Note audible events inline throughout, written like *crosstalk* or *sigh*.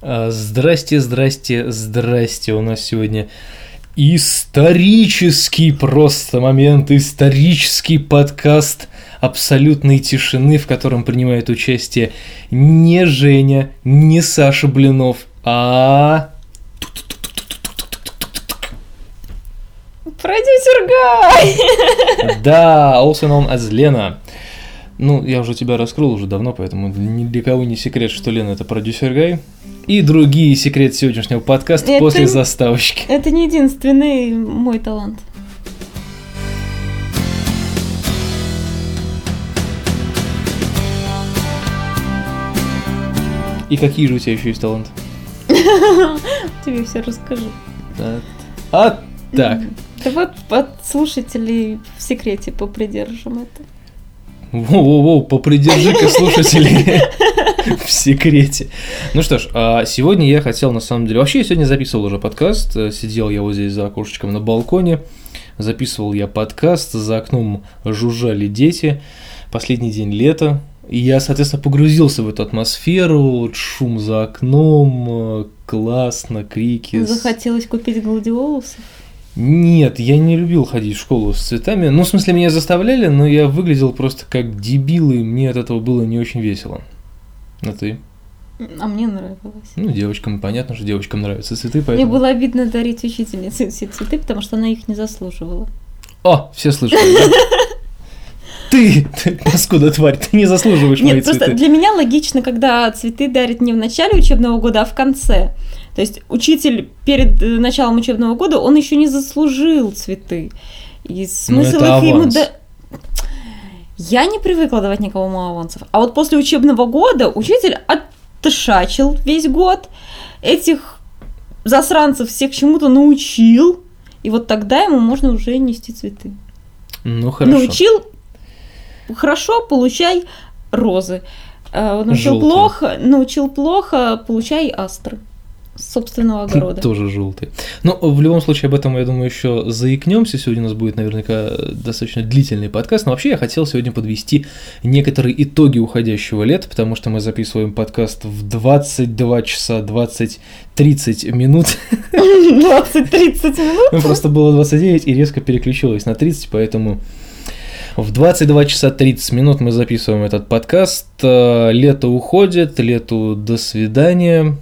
А, Здрасте, здрасте, здрасте. У нас сегодня исторический просто момент, исторический подкаст абсолютной тишины, в котором принимает участие не Женя, не Саша Блинов, а... Продюсер Гай! *laughs* Да, also known as Лена. Ну, я уже тебя раскрыл уже давно, поэтому ни для кого не секрет, что Лена это продюсер Гай. И другие секреты сегодняшнего подкаста Это- после заставочки. Это не единственный мой талант. И какие же у тебя еще есть таланты? *laughs* Тебе все расскажу. А, так. Да вот от слушателей в секрете попридержим это. Воу-воу-воу, попридержи-ка слушателей *laughs* *laughs* в секрете. Ну что ж, а сегодня я хотел на самом деле... Вообще, я сегодня записывал уже подкаст. Э, Сидел я вот здесь за окошечком на балконе. Записывал я подкаст. За окном жужжали дети. Последний день лета. И я, соответственно, погрузился в эту атмосферу. Вот шум за окном, э, классно, крики. Захотелось купить гладиолусов. Нет, я не любил ходить в школу с цветами. Ну, в смысле, меня заставляли, но я выглядел просто как дебил, и мне от этого было не очень весело. А ты? А мне нравилось. Ну, девочкам, понятно, что девочкам нравятся цветы, Мне поэтому... было обидно дарить учительнице все цветы, потому что она их не заслуживала. О, все слышали, да? *laughs* Ты, ты, паскуда тварь, ты не заслуживаешь мои Нет, просто цветы. для меня логично, когда цветы дарят не в начале учебного года, а в конце. То есть учитель перед э, началом учебного года, он еще не заслужил цветы. И смысл Ну, это их ему аванс. да- Я не привыкла давать никому авансов. А вот после учебного года учитель оттышачил весь год, этих засранцев всех чему-то научил, и вот тогда ему можно уже нести цветы. Ну, хорошо. Научил хорошо, получай розы. Э, Научил Желтые. плохо, научил плохо, получай астры собственного огорода. Тоже желтый. Ну, в любом случае, об этом, я думаю, еще заикнемся. Сегодня у нас будет наверняка достаточно длительный подкаст. Но вообще я хотел сегодня подвести некоторые итоги уходящего лета, потому что мы записываем подкаст в 22 часа 20-30 минут. 20-30 минут. Ну, просто было 29 и резко переключилось на 30, поэтому в 22 часа 30 минут мы записываем этот подкаст. Э, Лето уходит, лету до свидания.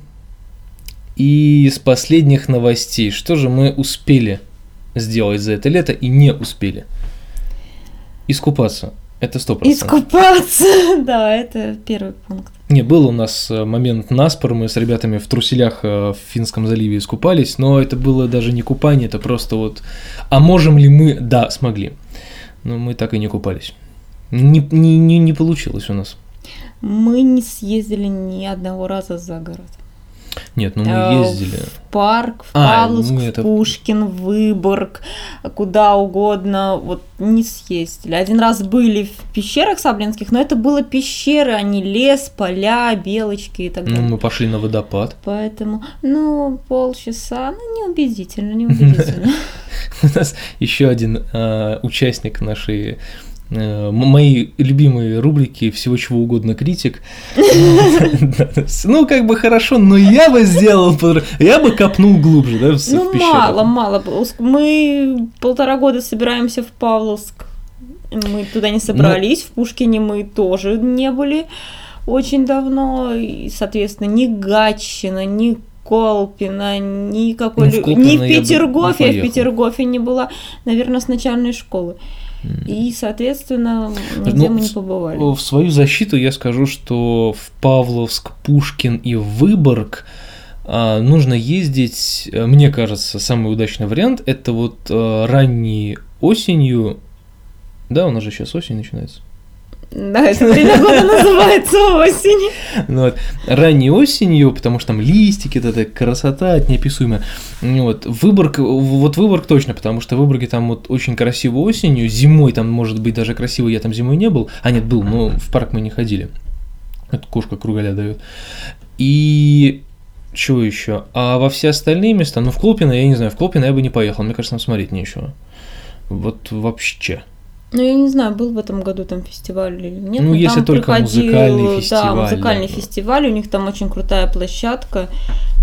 И с последних новостей, что же мы успели сделать за это лето и не успели? Искупаться. Это 100%. Искупаться. *laughs* Да, это первый пункт. Не, был у нас э, момент наспор, мы с ребятами в труселях э, в Финском заливе искупались, но это было даже не купание, это просто вот, а можем ли мы? Да, смогли. Но мы так и не купались. Не, не, не, не получилось у нас. Мы не съездили ни одного раза за город. Нет, ну мы Э, ездили. В парк, в А, Павловск, ну в это- Пушкин, в Выборг, куда угодно, вот не съездили. Один раз были в пещерах саблинских, но это было пещеры, а не лес, поля, белочки и так Ну, далее. мы пошли на водопад. Поэтому, ну, полчаса, ну, неубедительно, *laughs* неубедительно. У нас еще один э, участник нашей э, м- моей любимой рубрики «Всего чего угодно критик». Ну, как бы хорошо, но я бы сделал, я бы копнул глубже, да, в Ну, мало, мало. Мы полтора года собираемся в Павловск. Мы туда не собрались, в Пушкине мы тоже не были очень давно. И, соответственно, ни Гатчина, ни Колпина, никакой... Ну, в Колпино ни в Петергофе, я в. Петергофе не была, наверное, с начальной школы. И, соответственно, нигде Ну, мы не побывали. В свою защиту я скажу, что в Павловск, Пушкин и Выборг а, нужно ездить, мне кажется, самый удачный вариант это вот э, ранней осенью. Да, у нас же сейчас осень начинается. Да, это время года называется осень. Ну вот, ранней осенью, потому что там листики, эта красота неописуемая. Ну Вот, Выборг, вот Выборг точно, потому что в Выборге там вот очень красиво осенью, зимой там может быть даже красиво, я там зимой не был, а нет, был, но в парк мы не ходили. Это кошка кругаля дает. И чего еще? А во все остальные места, ну в Колпино, я не знаю, в Колпино я бы не поехал, мне кажется, там смотреть нечего. Вот вообще. Ну, я не знаю, был в этом году там фестиваль или нет. Ну, если там только приходил, музыкальный фестиваль, Да, музыкальный да. фестиваль, у них там очень крутая площадка,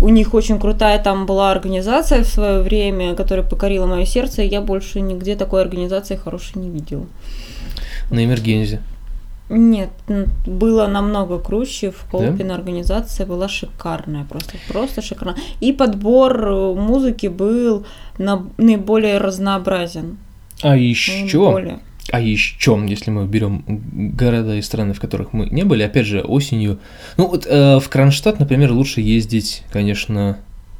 у них очень крутая там была организация в свое время, которая покорила мое сердце, и я больше нигде такой организации хорошей не видела. На Эмергензе. Нет, было намного круче. В Колпино организация была шикарная, просто, просто шикарная. И подбор э, музыки был на- наиболее разнообразен. А еще, Наиболее. А еще, если мы берем города и страны, в которых мы не были, опять же, осенью. Ну вот э, в Кронштадт, например, лучше ездить, конечно,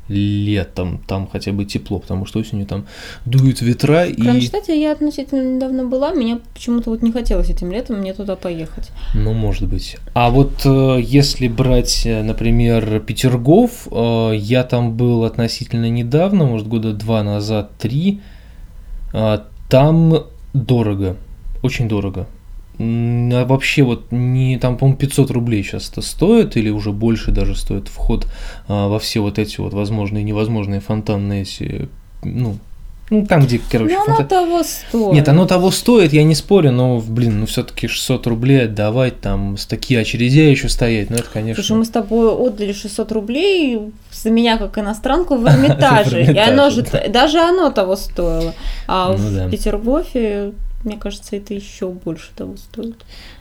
летом, там хотя бы тепло, потому что осенью там дуют ветра В и... Кронштадте я относительно недавно была, мне почему-то вот не хотелось этим летом мне туда поехать. Ну, может быть. А вот э, если брать, э, например, Петергоф, э, я там был относительно недавно, может, года два назад, три. А, Там дорого, очень дорого. А вообще вот не там, по-моему, 500 рублей сейчас это стоит, или уже больше даже стоит вход а, во все вот эти вот возможные и невозможные фонтанные эти, ну, ну там, где, короче, Ну, оно фонтан- того стоит. нет, оно того стоит, я не спорю, но, блин, ну все-таки 600 рублей отдавать, там, с такие очередя еще стоять, ну это, конечно... Слушай, мы с тобой отдали 600 рублей за меня как иностранку в Эрмитаже. *laughs* И оно же, даже оно того стоило. А Ну в. Петергофе, мне кажется, это еще больше того стоит.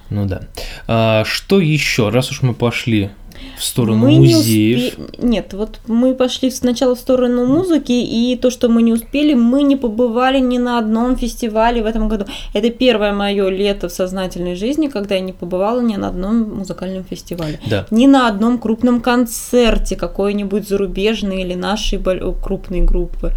Ну да. А, что еще, раз уж мы пошли в сторону Мы не музеев... успе- Нет, вот мы пошли сначала в сторону музыки, и то, что мы не успели, мы не побывали ни на одном фестивале в этом году. Это первое мое лето в сознательной жизни, когда я не побывала ни на одном музыкальном фестивале. Да. Ни на одном крупном концерте какой-нибудь зарубежной или нашей крупной группы.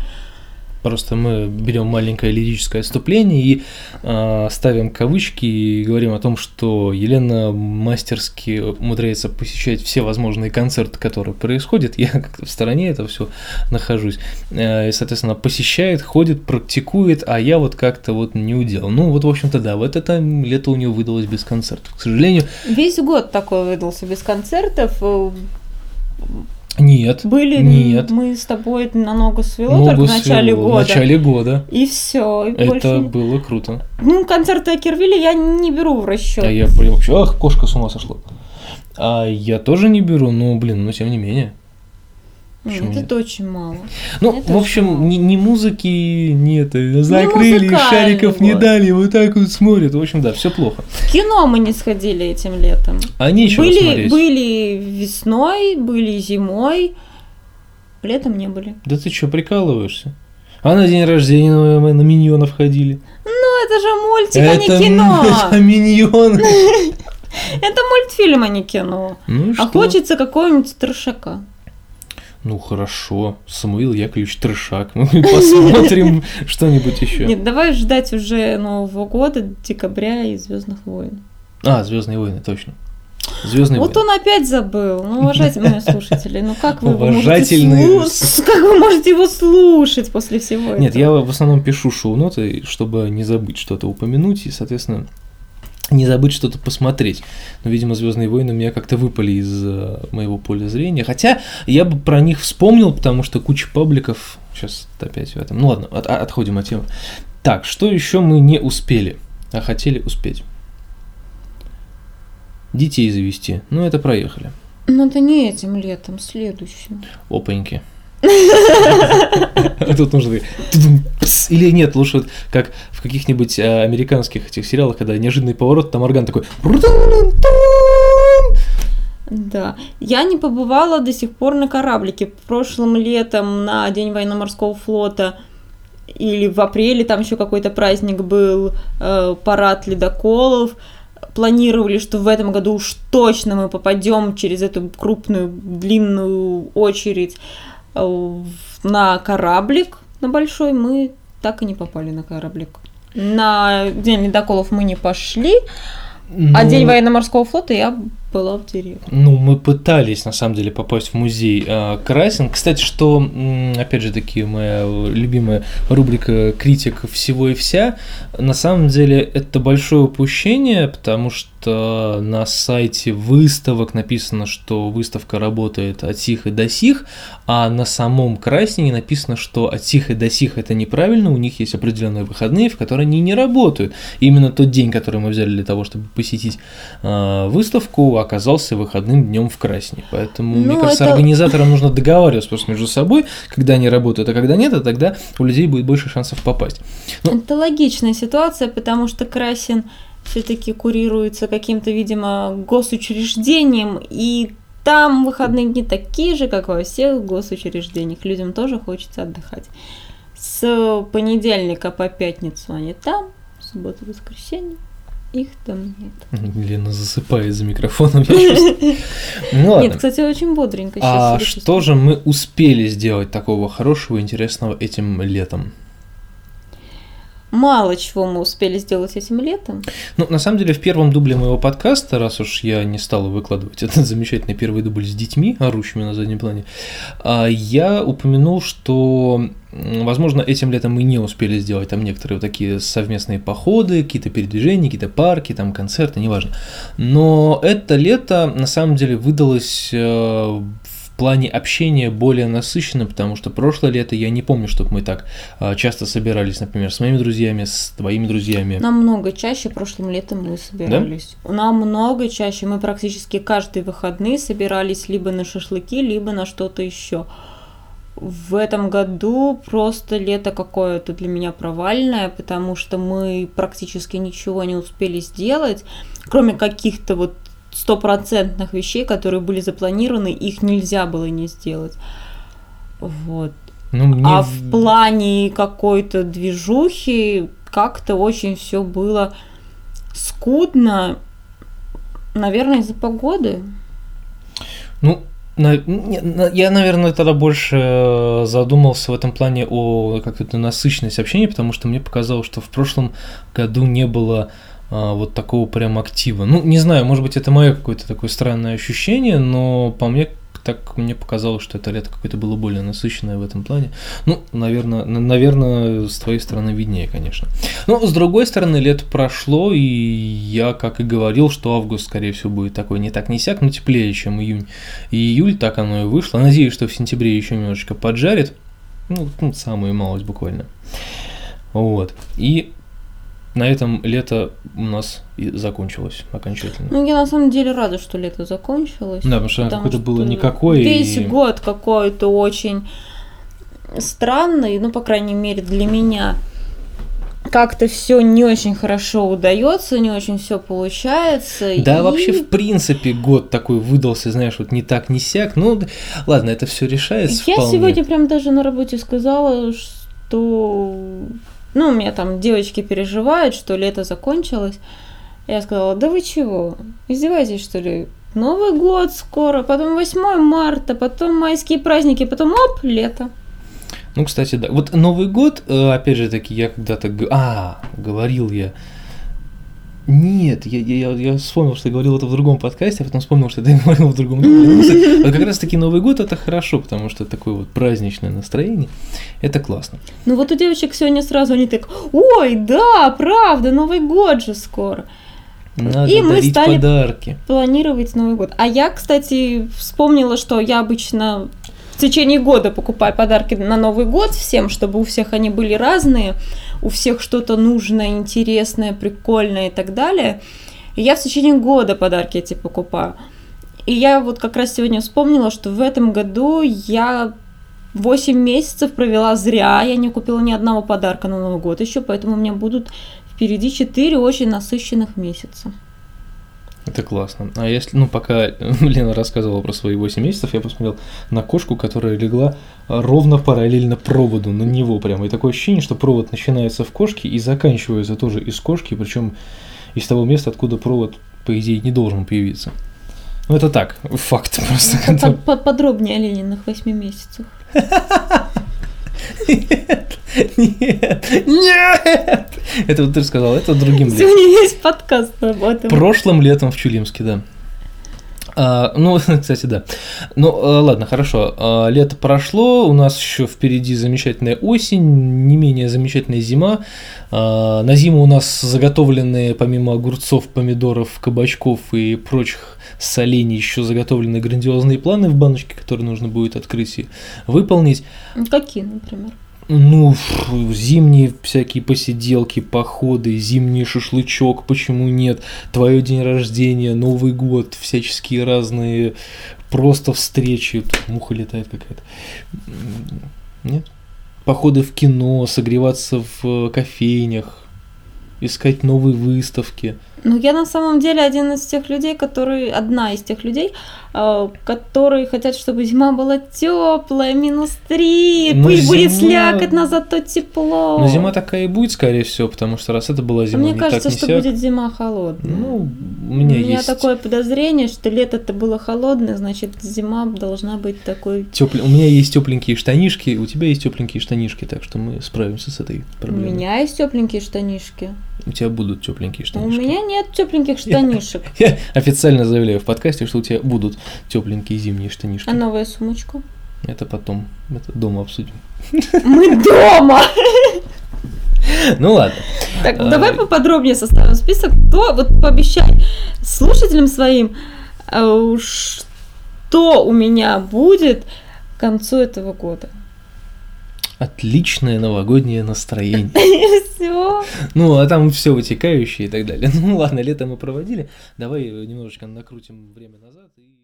Просто мы берем маленькое лирическое отступление и а, ставим кавычки и говорим о том, что Елена мастерски умудряется посещать все возможные концерты, которые происходят. Я как-то в стороне это все нахожусь. Э, И, соответственно, посещает, ходит, практикует, а я вот как-то вот не удел. Ну, вот, в общем-то, да, вот это лето у нее выдалось без концертов. К сожалению, Весь год такой выдался без концертов. Нет. Были Нет. мы с тобой на ногу свело Ногу только в начале свело. года. В начале года. И все. Это было круто. Ну, концерты Акервилля я не беру в расчет. А я вообще, ах, кошка с ума сошла. А я тоже не беру, но, блин, но тем не менее. Почему Нет, нет? это очень мало. Ну, Это в общем, ни, ни музыки нет, э, закрыли, музыкального. шариков не дали, вот так вот смотрят. В общем, да, все плохо. В кино мы не сходили этим летом. А нечего были, смотреть. были весной, были зимой. Летом не были. Да ты что, прикалываешься? А на день рождения мы на миньонов ходили. Ну, это же мультик, а это, не кино. это *laughs* миньоны. *laughs* Это мультфильм, а не кино. Ну А что? хочется какого-нибудь трешака. Ну хорошо, Самуил Яковлевич Трешак. Мы посмотрим *laughs* что-нибудь еще. Нет, давай ждать уже Нового года, декабря и Звездных войн. А, Звездные войны, точно. Звездные Вот войны. он опять забыл. Ну, уважаемые слушатели, ну как вы можете Уважательные слу- Как вы можете его слушать после всего этого? Нет, я в основном пишу шоу-ноты, чтобы не забыть что-то упомянуть и, соответственно, не забыть что-то посмотреть. Но, видимо, Звездные войны у меня как-то выпали из э, моего поля зрения. Хотя я бы про них вспомнил, потому что куча пабликов. Сейчас опять в этом. Ну ладно, от- от- отходим от темы. Так, что еще мы не успели, а хотели успеть? Детей завести. Ну, это проехали. Ну, это не этим летом, следующим. Опаньки. *laughs* Тут нужно или нет, лучше как в каких-нибудь э, американских этих сериалах, когда неожиданный поворот, там орган такой. Да. Я не побывала до сих пор на кораблике. Прошлым летом на День военно-морского флота или в апреле там еще какой-то праздник был, э, парад ледоколов. Планировали, что в этом году уж точно мы попадем через эту крупную длинную очередь на кораблик на большой. Мы так и не попали на кораблик. На День ледоколов мы не пошли, а Ну, День военно-морского флота я была в деревне. Ну, мы пытались, на самом деле, попасть в музей э, Красин. Кстати, что, опять же таки, моя любимая рубрика «Критик всего и вся», на самом деле это большое упущение, потому что на сайте выставок написано, что выставка работает от сих и до сих, а на самом Красине написано, что от сих и до сих это неправильно, у них есть определенные выходные, в которые они не работают. И именно тот день, который мы взяли для того, чтобы посетить э, выставку, оказался выходным днем в Красне. Поэтому, мне Ну, кажется, это- организаторам нужно договариваться просто между собой, когда они работают, а когда нет, а тогда у людей будет больше шансов попасть. Ну- Это логичная ситуация, потому что Красин все-таки курируется каким-то, видимо, госучреждением, и там выходные дни такие же, как во всех госучреждениях. Людям тоже хочется отдыхать. С понедельника по пятницу они там, в субботу, воскресенье их там нет. Лена засыпает за микрофоном. *laughs* Ну. Нет, кстати, очень бодренько А что же мы успели сделать такого хорошего и интересного этим летом? Мало чего мы успели сделать этим летом. Ну, на самом деле, в первом дубле моего подкаста, раз уж я не стал выкладывать *laughs* этот замечательный первый дубль с детьми, орущими на заднем плане, а, я упомянул, что, возможно, этим летом мы не успели сделать там некоторые вот такие совместные походы, какие-то передвижения, какие-то парки, там концерты, неважно. Но это лето, на самом деле, выдалось э, плане общения более насыщенно, потому что прошлое лето я не помню, чтобы мы так а, часто собирались, например, с моими друзьями, с твоими друзьями. Намного чаще прошлым летом мы собирались. Намного чаще. Мы практически каждые выходные собирались либо на шашлыки, либо на что-то еще. В этом году просто лето какое-то для меня провальное, потому что мы практически ничего не успели сделать, кроме каких-то вот стопроцентных вещей, которые были запланированы, их нельзя было не сделать. Вот. Ну, мне А в- плане какой-то движухи как-то очень все было скудно. Наверное, из-за погоды. Ну, я, наверное, тогда больше э, задумался в этом плане о как-то насыщенности общения, потому что мне показалось, что в прошлом году не было а, вот такого прям актива. Ну, не знаю, может быть, это мое какое-то такое странное ощущение, но по мне так мне показалось, что это лето какое-то было более насыщенное в этом плане. Ну, наверное, наверное, с твоей стороны виднее, конечно. Но с другой стороны, лето прошло, и я, как и говорил, что август, скорее всего, будет такой не так не сяк, но теплее, чем июнь и июль, так оно и вышло. Надеюсь, что в сентябре еще немножечко поджарит, ну, ну, самую малость буквально. Вот. И на этом лето у нас и закончилось окончательно. Ну, я на самом деле рада, что лето закончилось. Да, потому что какое-то было никакое. Весь и- год какой-то очень странный, ну, по крайней мере, для меня. Как-то все не очень хорошо удается, не очень все получается. Да, и- вообще, в принципе, год такой выдался, знаешь, вот не так, не сяк. Ну, ладно, это все решается Я вполне. сегодня прям даже на работе сказала, что... Ну, у меня там девочки переживают, что лето закончилось. Я сказала, да вы чего, издеваетесь, что ли? Новый год скоро, потом 8 марта, потом майские праздники, потом оп, лето. Ну, кстати, да. Вот Новый год, э, опять же таки, я когда-то... А, говорил я... Нет, я, я, я- вспомнил, что я говорил это в другом подкасте, а потом вспомнил, что я *laughs* говорил в другом. Ну, Вот как раз таки Новый год это хорошо, потому что такое вот праздничное настроение, это классно. Ну вот у девочек сегодня сразу они так, ой, да, правда, Новый год же скоро. Надо И мы стали- подарки. планировать Новый год. А я, кстати, вспомнила, что я обычно в течение года покупаю подарки на Новый год всем, чтобы у всех они были разные, у всех что-то нужное, интересное, прикольное и так далее. И я в течение года подарки эти покупаю. И я вот как раз сегодня вспомнила, что в этом году я 8 месяцев провела зря, я не купила ни одного подарка на Новый год еще, поэтому у меня будут впереди 4 очень насыщенных месяца. Это классно. А если, ну, пока *laughs* Лена рассказывала про свои 8 месяцев, я посмотрел на кошку, которая легла ровно параллельно проводу, на него прямо. И такое ощущение, что провод начинается в кошке и заканчивается тоже из кошки, причем из того места, откуда провод, по идее, не должен появиться. Ну, это так, факт *laughs* просто. По- по- Подробнее о Лениных 8 месяцах. *laughs* *laughs* Нет, нет! Это вот ты сказал, это другим летом. Сегодня есть подкаст об этом. Прошлым летом в Чулимске, да. А, ну, *laughs* кстати, да. Ну, а, ладно, хорошо. А, лето прошло, у нас еще впереди замечательная осень, не менее замечательная зима. А, на зиму у нас заготовлены, помимо огурцов, помидоров, кабачков и прочих солений, еще заготовлены грандиозные планы в баночке, которые нужно будет открыть и выполнить. Какие, например? Ну, зимние всякие посиделки, походы, зимний шашлычок, почему нет? Твое день рождения, Новый год, всяческие разные просто встречи. Тут муха летает какая-то. Нет? Походы в кино, согреваться в кофейнях, искать новые выставки. Ну, я на самом деле один из тех людей, которые, одна из тех людей, э, которые хотят, чтобы зима была теплая, минус три, Ну, пусть будет зима- слякоть, но зато тепло. Но зима такая и будет, скорее всего, потому что раз это была А зима, Мне не кажется, так, что сяк. будет зима холодная. Ну, у У меня, меня есть... такое подозрение, что лето-то было холодное, значит, зима должна быть такой. Тёпле- У меня есть тепленькие штанишки, у тебя есть тепленькие штанишки, так что мы справимся с этой У проблемой. меня есть тепленькие штанишки. У тебя будут тепленькие У штанишки. меня нет тепленьких штанишек. *laughs* Я официально заявляю в подкасте, что у тебя будут тепленькие зимние штанишки. А новая сумочка? Это потом, это дома обсудим. Мы дома! *laughs* Ну ладно. Так, А, давай поподробнее составим список. Кто, вот пообещай слушателям своим, э, что у меня будет к концу этого года. Отличное новогоднее настроение. *laughs* Все. Ну, а там все вытекающее и так далее. *laughs* Ну ладно, лето мы проводили. Давай немножечко накрутим время назад и.